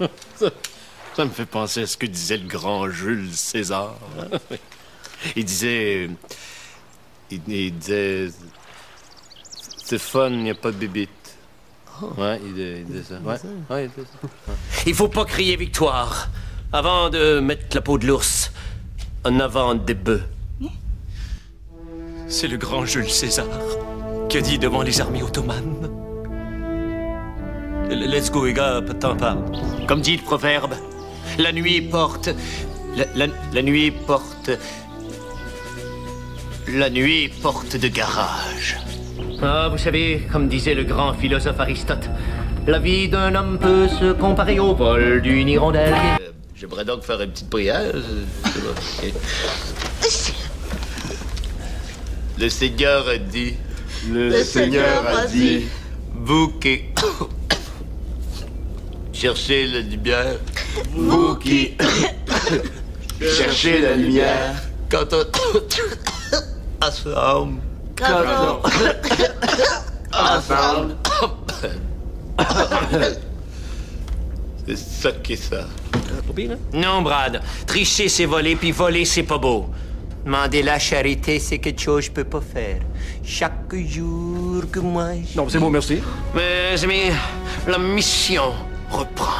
Ça me fait penser à ce que disait le grand Jules César. il disait. Il, il disait. C'est fun, il n'y a pas de bébite. Ouais, il, il disait ça. Ouais, ouais, il disait ça. Il faut pas crier victoire avant de mettre la peau de l'ours en avant des bœufs. C'est le grand Jules César qui a dit devant les armées ottomanes. Let's go, les gars, pas de temps. Comme dit le proverbe, la nuit porte. La, la- la nuit porte. La nuit porte de garage. Ah, vous savez, comme disait le grand philosophe Aristote, la vie d'un homme peut se comparer au vol d'une hirondelle. Euh, J'aimerais donc faire une petite prière. euh. Le Seigneur a dit. Le Seigneur a dit, qui. Cherchez la lumière. vous qui cherchez la lumière, Quand on. Ensemble. quand on ensemble, C'est ça qui est ça. Non, Brad. Tricher, c'est voler, puis voler, c'est pas beau. Demander la charité, c'est quelque chose que je peux pas faire. Chaque jour que moi. Non, c'est bon, merci. Mes amis, la mission reprend.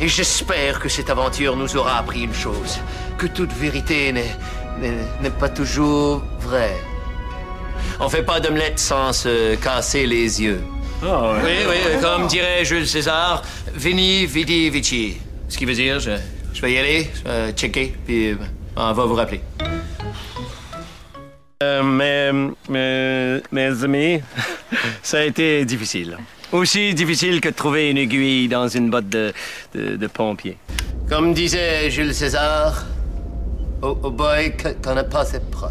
Et j'espère que cette aventure nous aura appris une chose que toute vérité n'est- pas toujours vraie. On fait pas d'omelette sans se casser les yeux. Ouais. Oui, oui, comme dirait Jules César, veni, vidi, vici. Ce qui veut dire, je, je vais y aller, je vais checker, puis euh, on va vous rappeler. Euh, mais, mes amis, ça a été difficile. Aussi difficile que de trouver une aiguille dans une botte de, de. Comme disait Jules César, oh boy, qu'on n'a pas cette proche.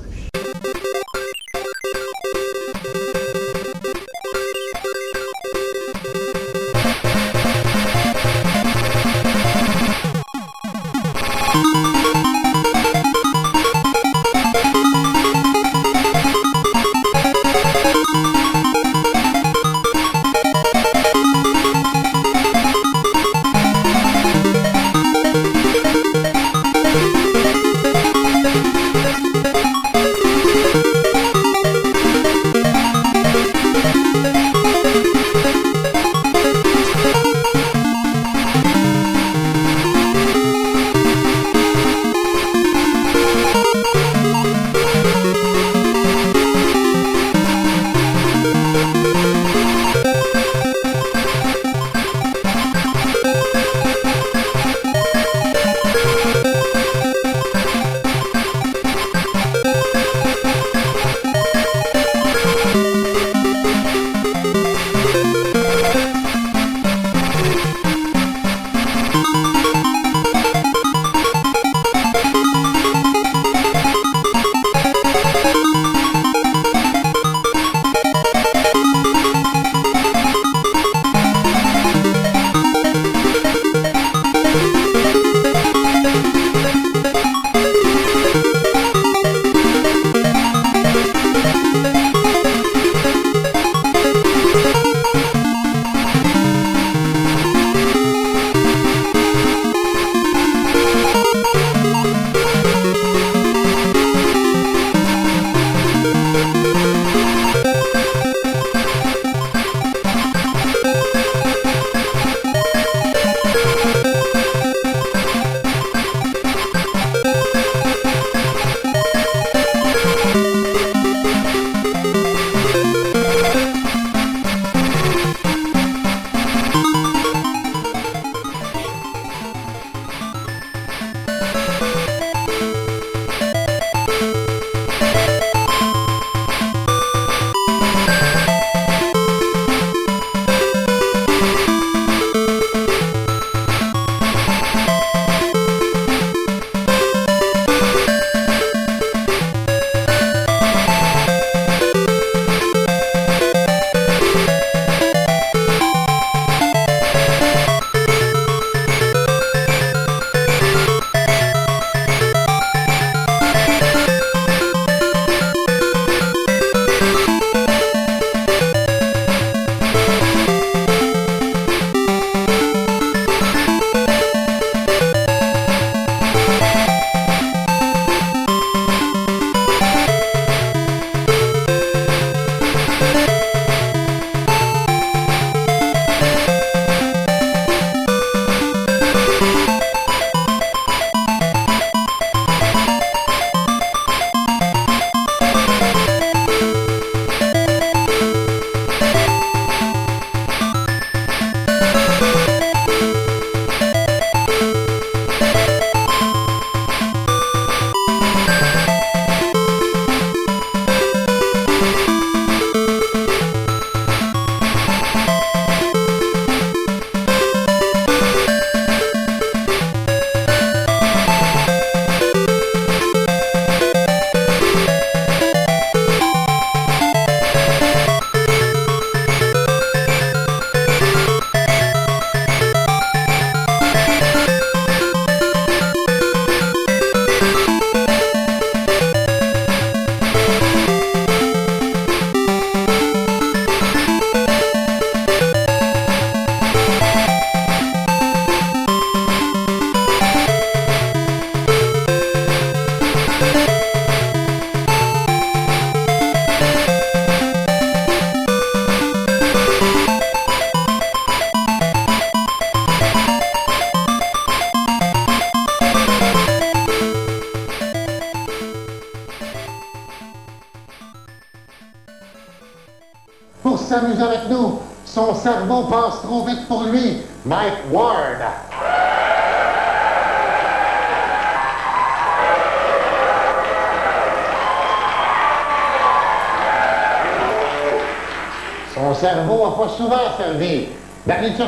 sur.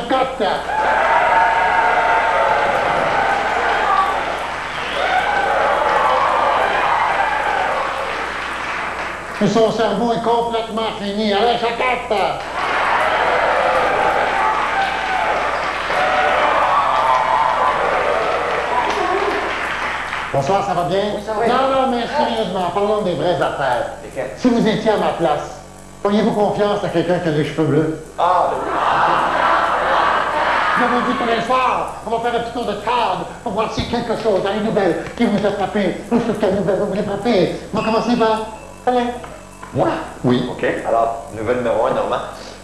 Et son cerveau est complètement fini. Allez, Chacotte! Bonsoir, ça va bien? Oui, ça va. Non, non, mais sérieusement, parlons des vraies affaires. Si vous étiez à ma place, auriez-vous confiance à quelqu'un qui a des cheveux bleus? Ah, de je vous dis les soirs, on va faire un petit tour de table pour voir a quelque chose dans les nouvelles qui vous a frappé. Ou sur quelle nouvelle vous voulez frapper. On va commencer par... Allez. moi? Oui. OK. Alors, nouvelle numéro un, Normand.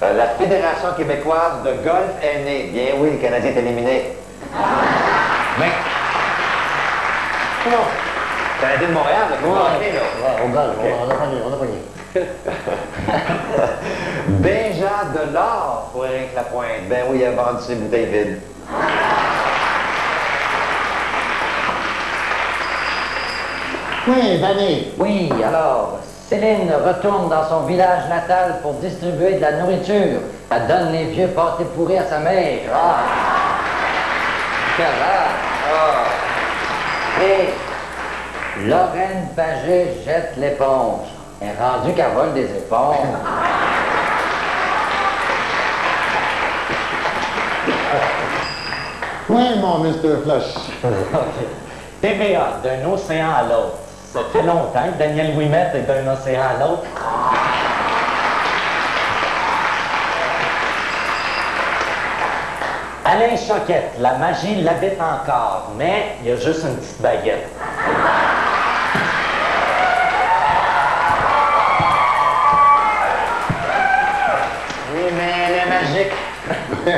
Euh, la Fédération québécoise de golf est née. Bien oui, le Canadien est éliminé. Mais, Comment? le Canadien de Montréal, le Ouais, hockey, là. ouais, on gagne, on a- on a pogné, on a pogné. Benja de l'or pour Éric Lapointe. Ben oui, il a vendu ses bouteilles vides. Oui, Danny. Oui, alors, Céline retourne dans son village natal pour distribuer de la nourriture. Elle donne les vieux pâtés pourris à sa mère. Ah! Ah! Et Lorraine Pagé jette l'éponge. Est rendue qu'elle vole des éponges. Oui, mon Mr. Flush. TVA, d'un océan à l'autre. Ça fait longtemps que Daniel Ouimet est d'un océan à l'autre. Alain Choquette, la magie l'habite encore, mais il y a juste une petite baguette.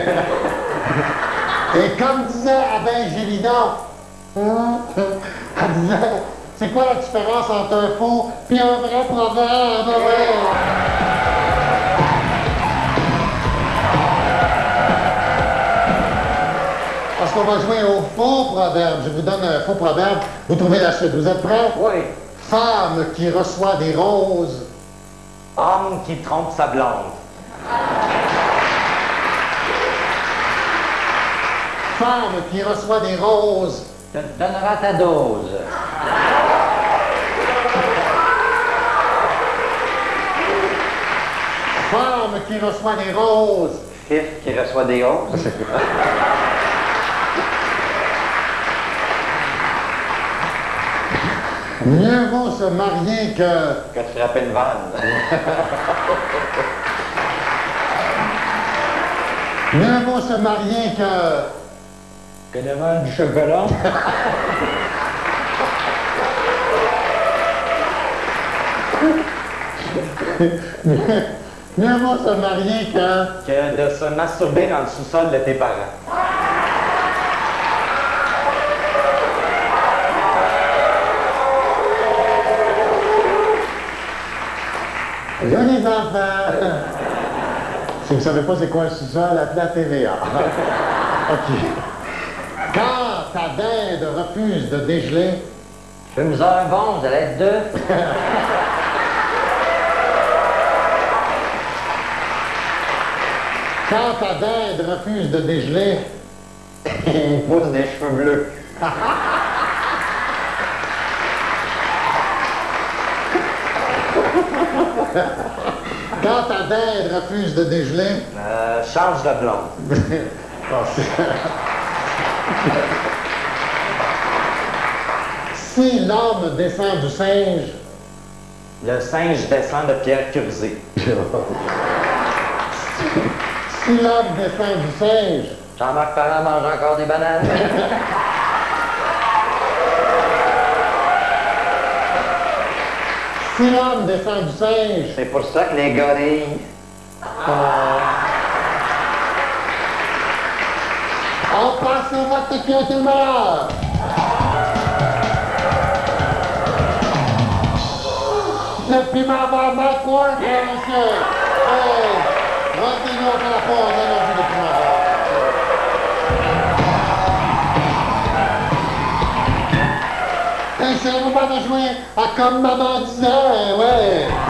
Et comme disait Abbé Gélidan, hein, elle disait, c'est quoi la différence entre un faux et un vrai proverbe? ouais? Parce qu'on va jouer au faux proverbe. Je vous donne un faux proverbe. Vous trouvez la suite. Vous êtes prêts? Oui. Femme qui reçoit des roses. Homme qui trompe sa blonde. Femme qui reçoit des roses. Tu te donneras ta dose. Femme qui reçoit des roses. Fif qui reçoit des roses. Mieux vaut se marier que... Que tu frappes une vanne. Mieux vaut se marier que... Que devant du chocolat. Mieux vaut se marier que... que de se masturber dans le sous-sol de tes parents. Les enfants... Si vous savez pas c'est quoi un sous-sol, appelez la TVA. OK. Quand ta dinde refuse de dégeler, Fume-en un bon, vous allez être deux. quand ta dinde refuse de dégeler, Il pousse des cheveux bleus. quand ta dinde refuse de dégeler, Euh, change de blonde. Si l'homme descend du singe, Le singe descend de Pierre Curzé. si l'homme descend du singe, Jean-Marc Parent mange encore des bananes. si l'homme descend du singe, C'est pour ça que les gorilles. on passe au vote qui a été le meilleur. Le piment va Mike Ward, hein, monsieur. Hey, revenez-nous à la pause, allons-y, le piment va. Hey, c'est le moment de jouer à comme maman disait, ouais.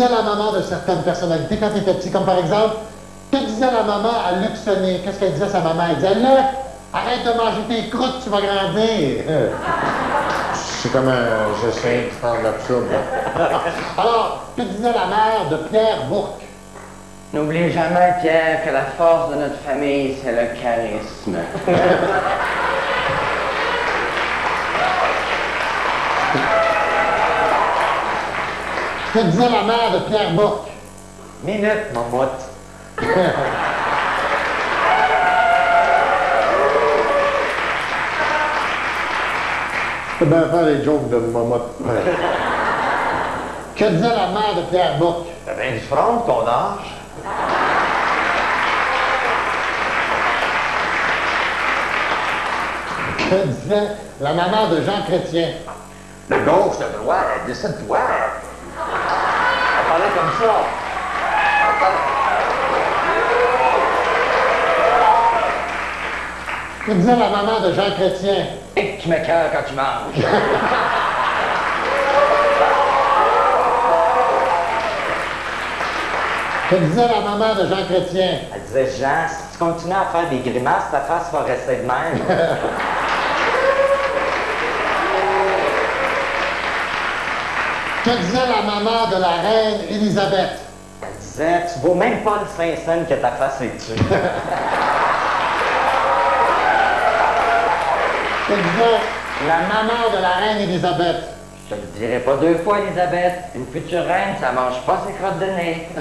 Disait la maman de certaines personnalités quand il était petit, comme par exemple, que disait disait la maman à Luc Sonné? Qu'est-ce qu'elle disait à sa maman? Elle disait, Luc, arrête de manger tes croûtes, tu vas grandir. C'est comme un... J'essaie de faire l'absurde. Alors, que disait la mère de Pierre Bourque? N'oublie jamais, Pierre, que la force de notre famille, c'est le charisme. Que disait la mère de Pierre Bourque? Minute, mammouth. Je peux bien faire les jokes de maman. Que disait la mère de Pierre Bourque? T'as bien du front, ton âge. Que disait la maman de Jean Chrétien? De gauche, de droite, décide-toi. Comme ça. Que disait la maman de Jean Chrétien? Et tu m'écœures quand tu manges. Que disait la maman de Jean Chrétien? Elle disait, Jean, si tu continues à faire des grimaces, ta face va rester de même. Que disait la maman de la reine Élisabeth? Elle disait, tu vaux même pas le Saint-Saëns que ta face est dessus. Que disait la maman de la reine Élisabeth? Je te le dirai pas deux fois, Elisabeth. Une future reine, ça mange pas ses crottes de nez.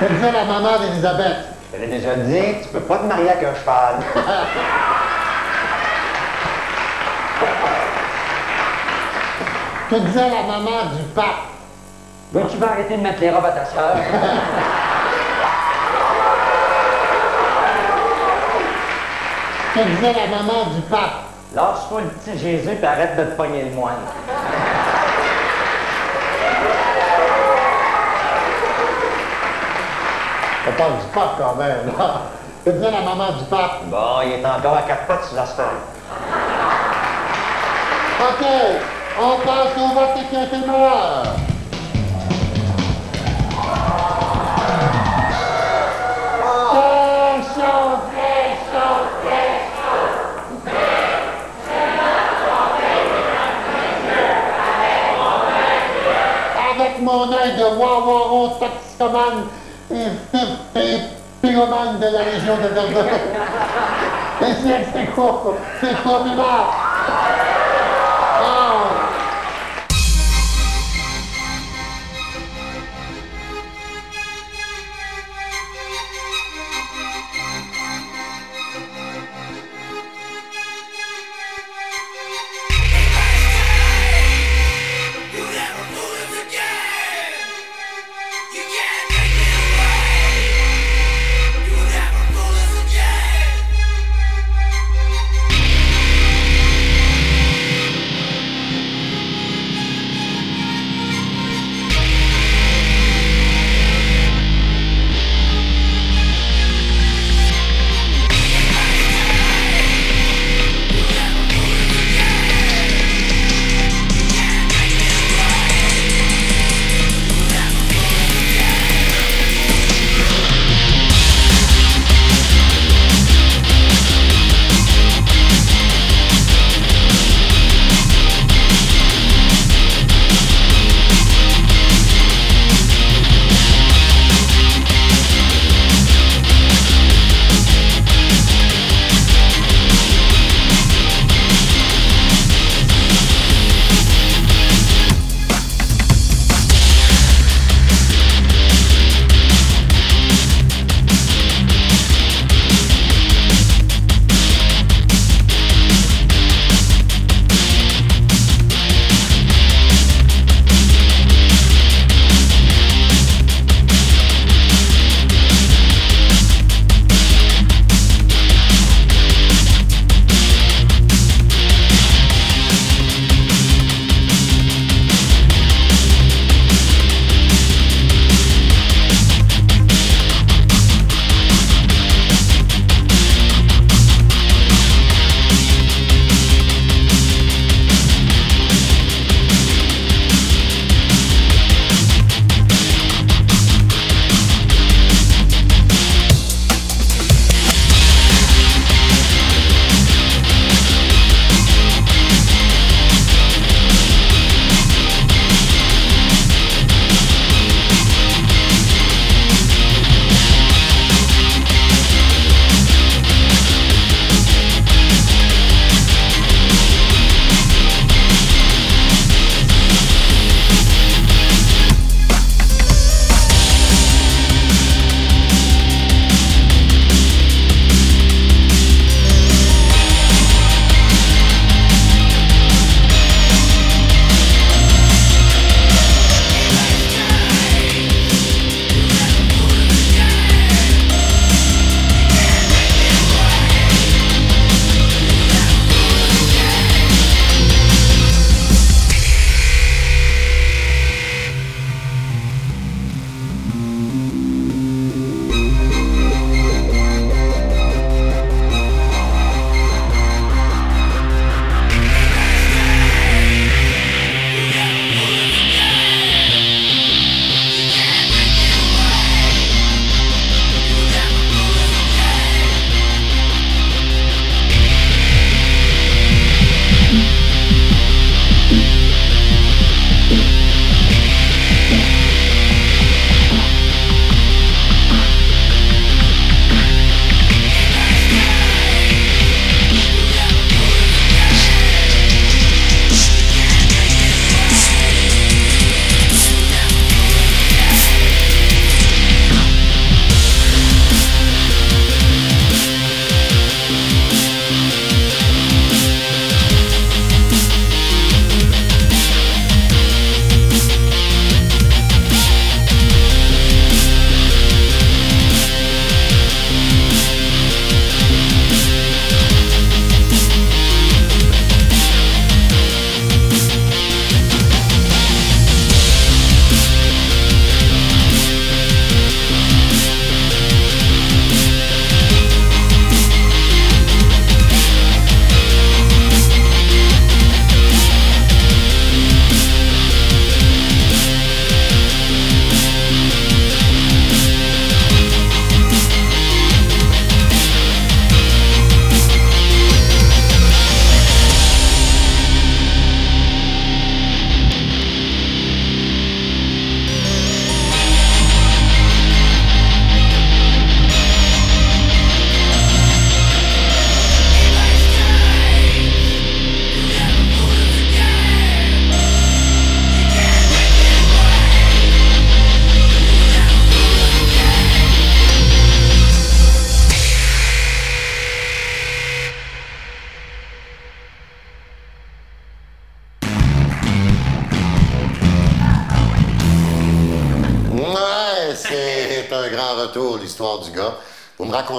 Que disait la maman d'Élisabeth? Je l'ai déjà dit, tu peux pas te marier avec un cheval. Que disait la maman du pape? Ben, tu vas arrêter de mettre les robes à ta sœur. Que disait la maman du pape? Lâche-toi le petit Jésus et arrête de te pogner le moine. On parle du pape quand même, là. Que disait la maman du pape? Bon, il est encore à quatre pattes sur l'asphalte. OK, on passe au vote chaud. Avec mon œil de wawaron toxicomane et, et, pyromane de la région de Verdun. Et c'est quoi? C'est quoi,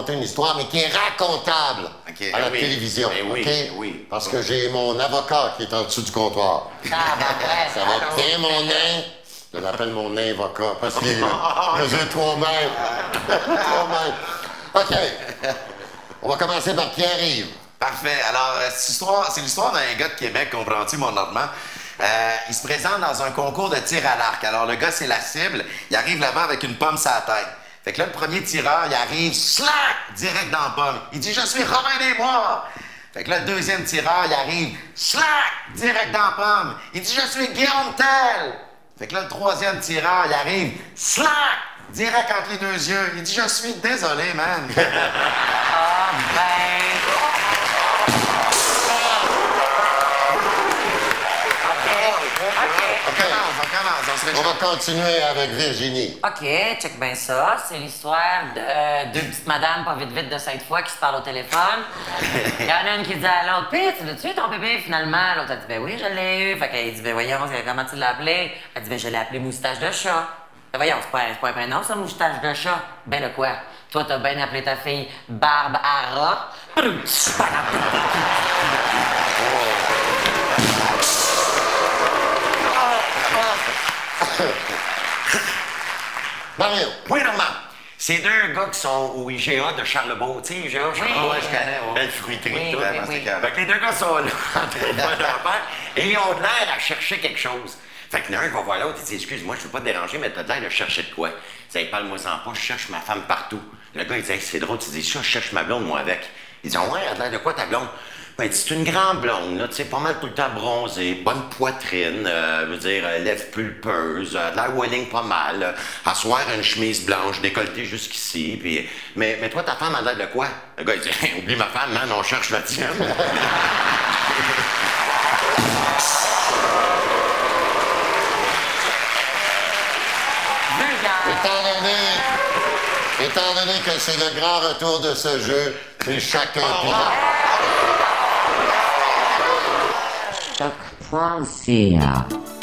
Une histoire, mais qui est racontable à la ben oui. télévision. Ben oui, ben oui. Parce que j'ai mon avocat qui est en dessous du comptoir. Ça va bien, mon nain? Je l'appelle mon nain avocat parce qu'il mesure 3 mètres. 3 mètres. OK. On va commencer par Pierre-Yves. Parfait. Alors, euh, cette histoire, c'est l'histoire d'un gars de Québec, comprends-tu, mon Normand? Euh, il se présente dans un concours de tir à l'arc. Alors, le gars, c'est la cible. Il arrive là-bas avec une pomme sur la tête. Fait que là, le premier tireur, il arrive, slack, direct dans la pomme. Il dit, je suis Robin des Bois. Fait que là, le deuxième tireur, il arrive, slack, direct dans la pomme. Il dit, je suis Guillaume Tell. Fait que là, le troisième tireur, il arrive, slack, direct entre les deux yeux. Il dit, je suis désolé, man. Ah, ben. On commence, on commence, on se On va continuer avec Virginie. OK, check bien ça. C'est l'histoire de euh, deux petites madames pas vite vite de cette fois qui se parlent au téléphone. Il y en a une qui dit à l'autre, Pis, tu l'as-tu ton bébé finalement? L'autre a dit, ben oui, je l'ai eu. Fait qu'elle dit, ben voyons, comment tu l'as appelé? Elle dit, ben je l'ai appelé moustache de chat. Ben voyons, c'est pas, c'est pas un prénom, ça, moustache de chat. Ben le quoi? Toi, t'as bien appelé ta fille Barbe à rat. Mario. Oui, Normand. C'est deux gars qui sont au IGA de Charlebourg. Tu sais, IGA, Charlebourg? Je connais, ouais. Belle fruiterie. Oui, tout. oui. Fait que les deux gars sont là, en train de leur affaire, et ils ont l'air à chercher quelque chose. Fait que l'un va voir l'autre, il dit Excuse-moi, je veux pas te déranger, mais t'as l'air de chercher de quoi il parle-moi sans pas, je cherche ma femme partout. Le gars, il dit Hey, C'est drôle, tu dis ça, je cherche ma blonde, moi, avec. Il dit Ouais, elle a l'air de quoi ta blonde? Ben, c'est une grande blonde, là, tu sais, pas mal tout le temps bronzée, bonne poitrine, euh, je veux dire, euh, lèvres pulpeuses, euh, de l'air welling pas mal, euh, asseoir une chemise blanche, décolletée jusqu'ici, puis... Mais, mais toi, ta femme a l'air de quoi? Le gars, il dit, oublie ma femme, man, on cherche la tienne. Étant donné, étant donné que c'est le grand retour de ce jeu, c'est chacun pilote. Choc.ca.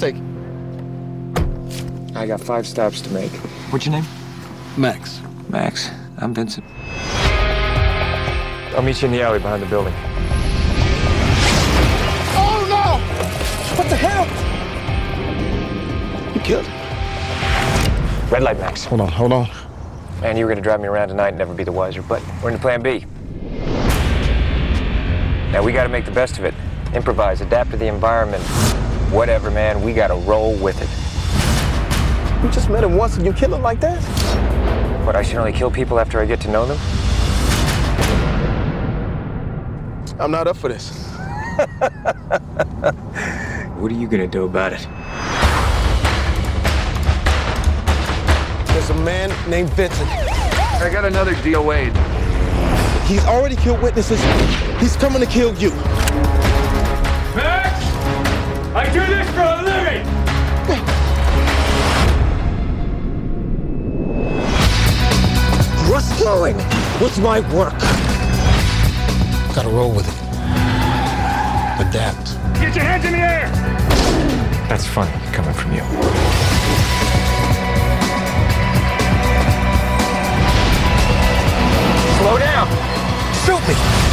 take. I got five stops to make. What's your name? Max. Max. I'm Vincent. I'll meet you in the alley behind the building. Oh no! What the hell? You killed him. Red light, Max. Hold on, hold on. Man, you were gonna drive me around tonight and never be the wiser, but we're into plan B. Now we gotta make the best of it. Improvise, adapt to the environment. Whatever, man, we gotta roll with it. You just met him once and you kill him like that? But I should only kill people after I get to know them? I'm not up for this. What are you gonna do about it? There's a man named Vincent. I got another DOA. He's already killed witnesses. He's coming to kill you. Rustling with my work. Gotta roll with it. Adapt. Get your hands in the air! That's funny coming from you. Slow down. Shoot me.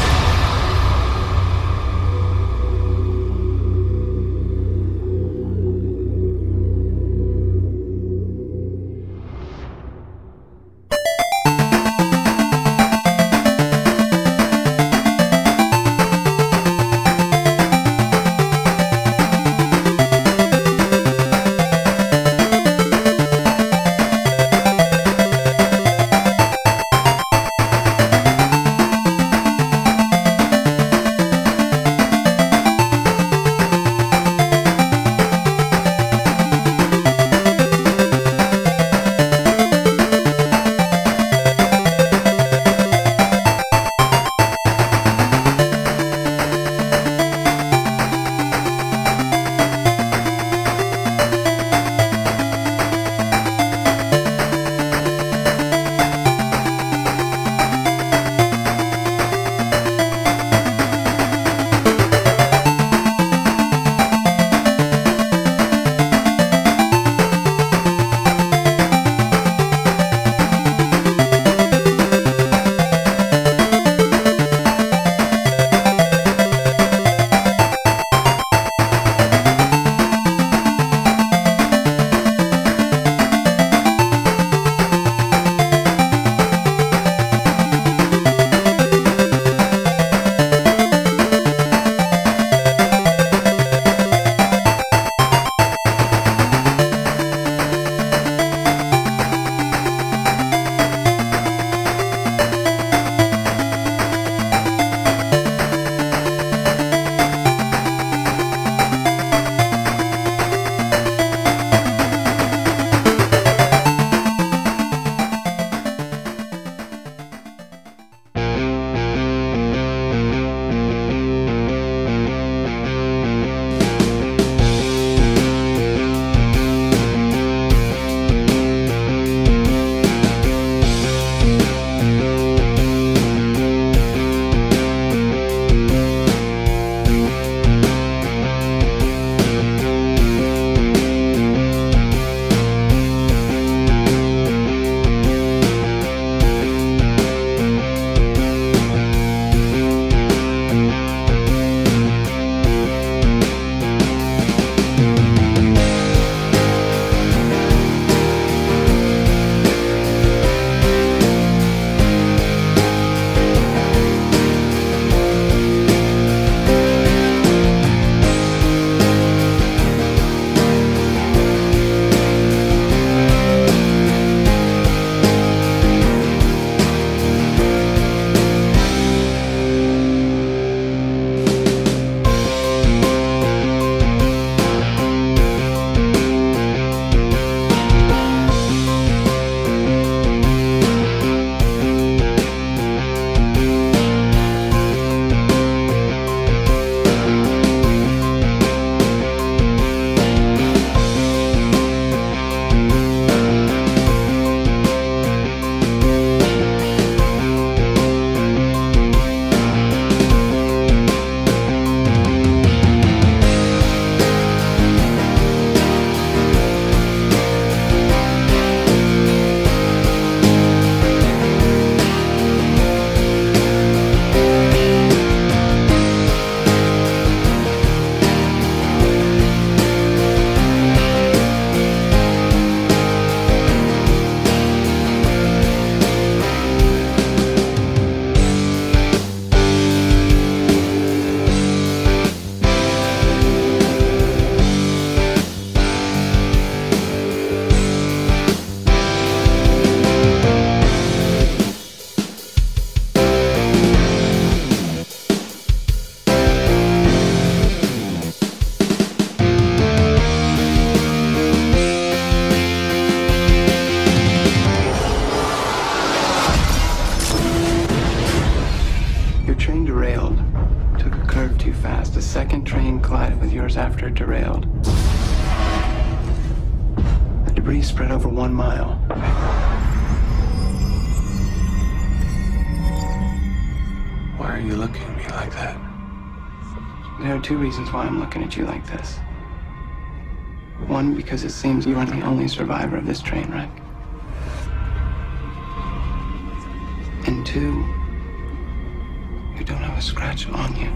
Reasons why I'm looking at you like this. One, because it seems you are the only survivor of this train wreck. And two, you don't have a scratch on you.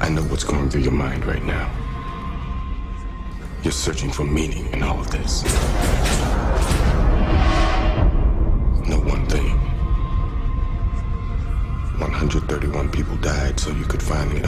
I know what's going through your mind right now. You're searching for meaning in all of this. So you could finally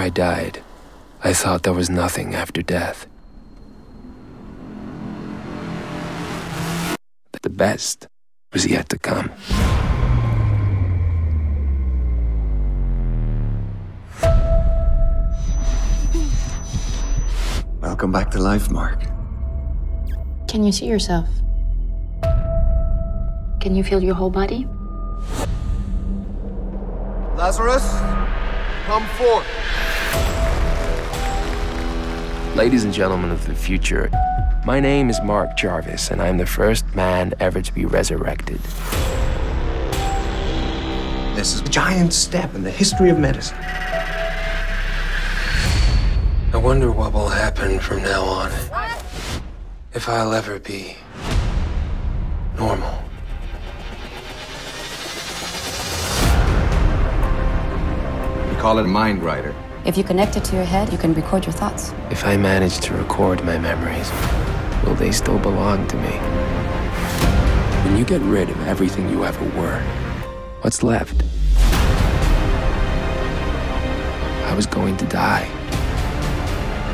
I died, I thought there was nothing after death. But the best was yet to come. Welcome back to life, Mark. Can you see yourself? Can you feel your whole body? Lazarus, come forth. Ladies and gentlemen of the future, my name is Mark Jarvis, and I'm the first man ever to be resurrected. This is a giant step in the history of medicine. I wonder what will happen from now on. If I'll ever be normal. Call it mind writer. If you connect it to your head, you can record your thoughts. If I manage to record my memories, will they still belong to me? When you get rid of everything you ever were, what's left? I was going to die.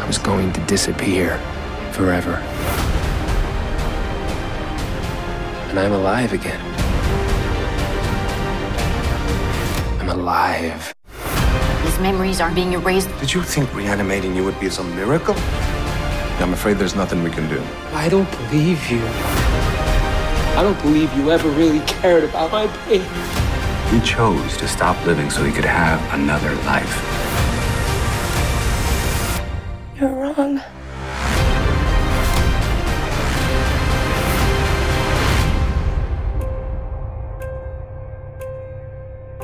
I was going to disappear forever. And I'm alive again. I'm alive. His memories are being erased. Did you think reanimating you would be some miracle? I'm afraid there's nothing we can do. I don't believe you. I don't believe you ever really cared about my pain. He chose to stop living so he could have another life. You're wrong.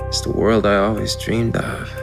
It's the world I always dreamed of.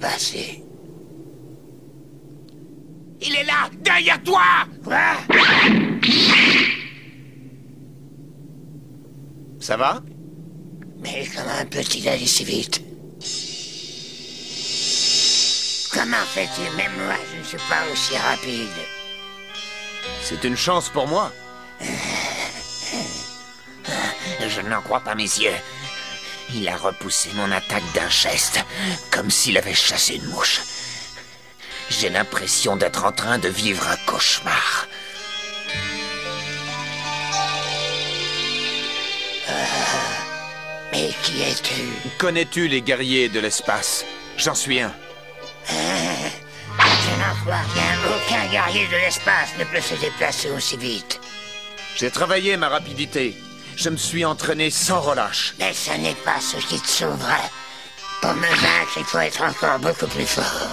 Passé Il est là, derrière toi Quoi Ça va? Mais comment peut-il aller si vite? Comment fait-il Même moi, je ne suis pas aussi rapide. C'est une chance pour moi. Je n'en crois pas mes yeux. Il a repoussé mon attaque d'un geste, comme s'il avait chassé une mouche. J'ai l'impression d'être en train de vivre un cauchemar. Euh, mais qui es-tu? Connais-tu les guerriers de l'espace? J'en suis un. Je n'en crois rien. Aucun guerrier de l'espace ne peut se déplacer aussi vite. J'ai travaillé ma rapidité. Je me suis entraîné sans relâche. Mais ce n'est pas ce qui te sauvera. Pour me vaincre, il faut être encore beaucoup plus fort.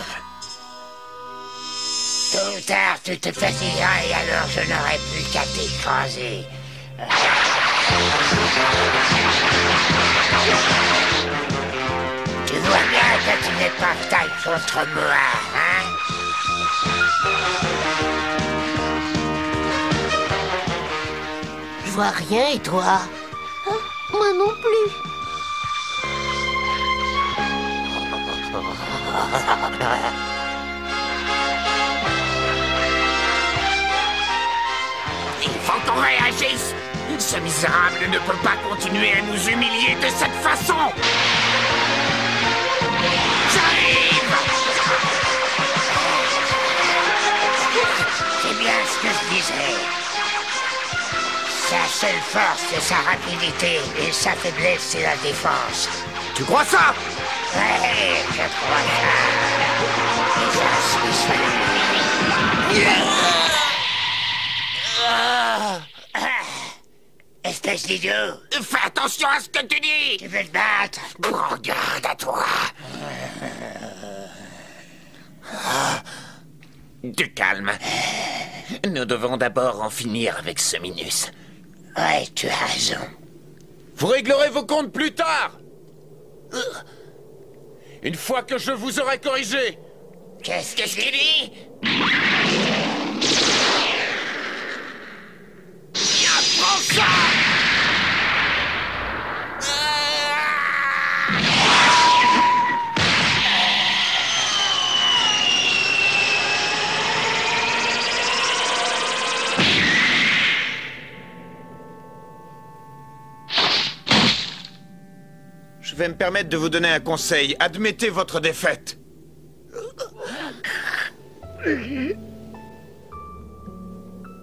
Tôt ou tard, tu te fatigueras et alors je n'aurai plus qu'à t'écraser. Tu vois bien que tu n'es pas taille contre moi, hein? Vois rien et toi Moi non plus. Il faut qu'on réagisse Ce misérable ne peut pas continuer à nous humilier de cette façon J'arrive C'est bien ce que je disais. Sa seule force, c'est sa rapidité, et sa faiblesse, c'est la défense. Tu crois ça? Ouais, je crois ça. Et. Ah. Ah. Espèce d'idiot Fais attention à ce que tu dis Tu veux te battre? Prends garde à toi Du calme. Nous devons d'abord en finir avec ce Minus. Ouais, tu as raison. Vous réglerez vos comptes plus tard. Une fois que je vous aurai corrigé. Qu'est-ce que je dis Viens, prends ça Je vais me permettre de vous donner un conseil. Admettez votre défaite.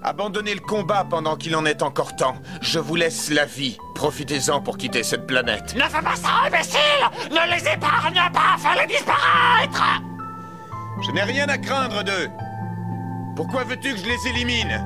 Abandonnez le combat pendant qu'il en est encore temps. Je vous laisse la vie. Profitez-en pour quitter cette planète. Ne fais pas ça, imbécile Ne les épargne pas, fais-les disparaître Je n'ai rien à craindre d'eux. Pourquoi veux-tu que je les élimine?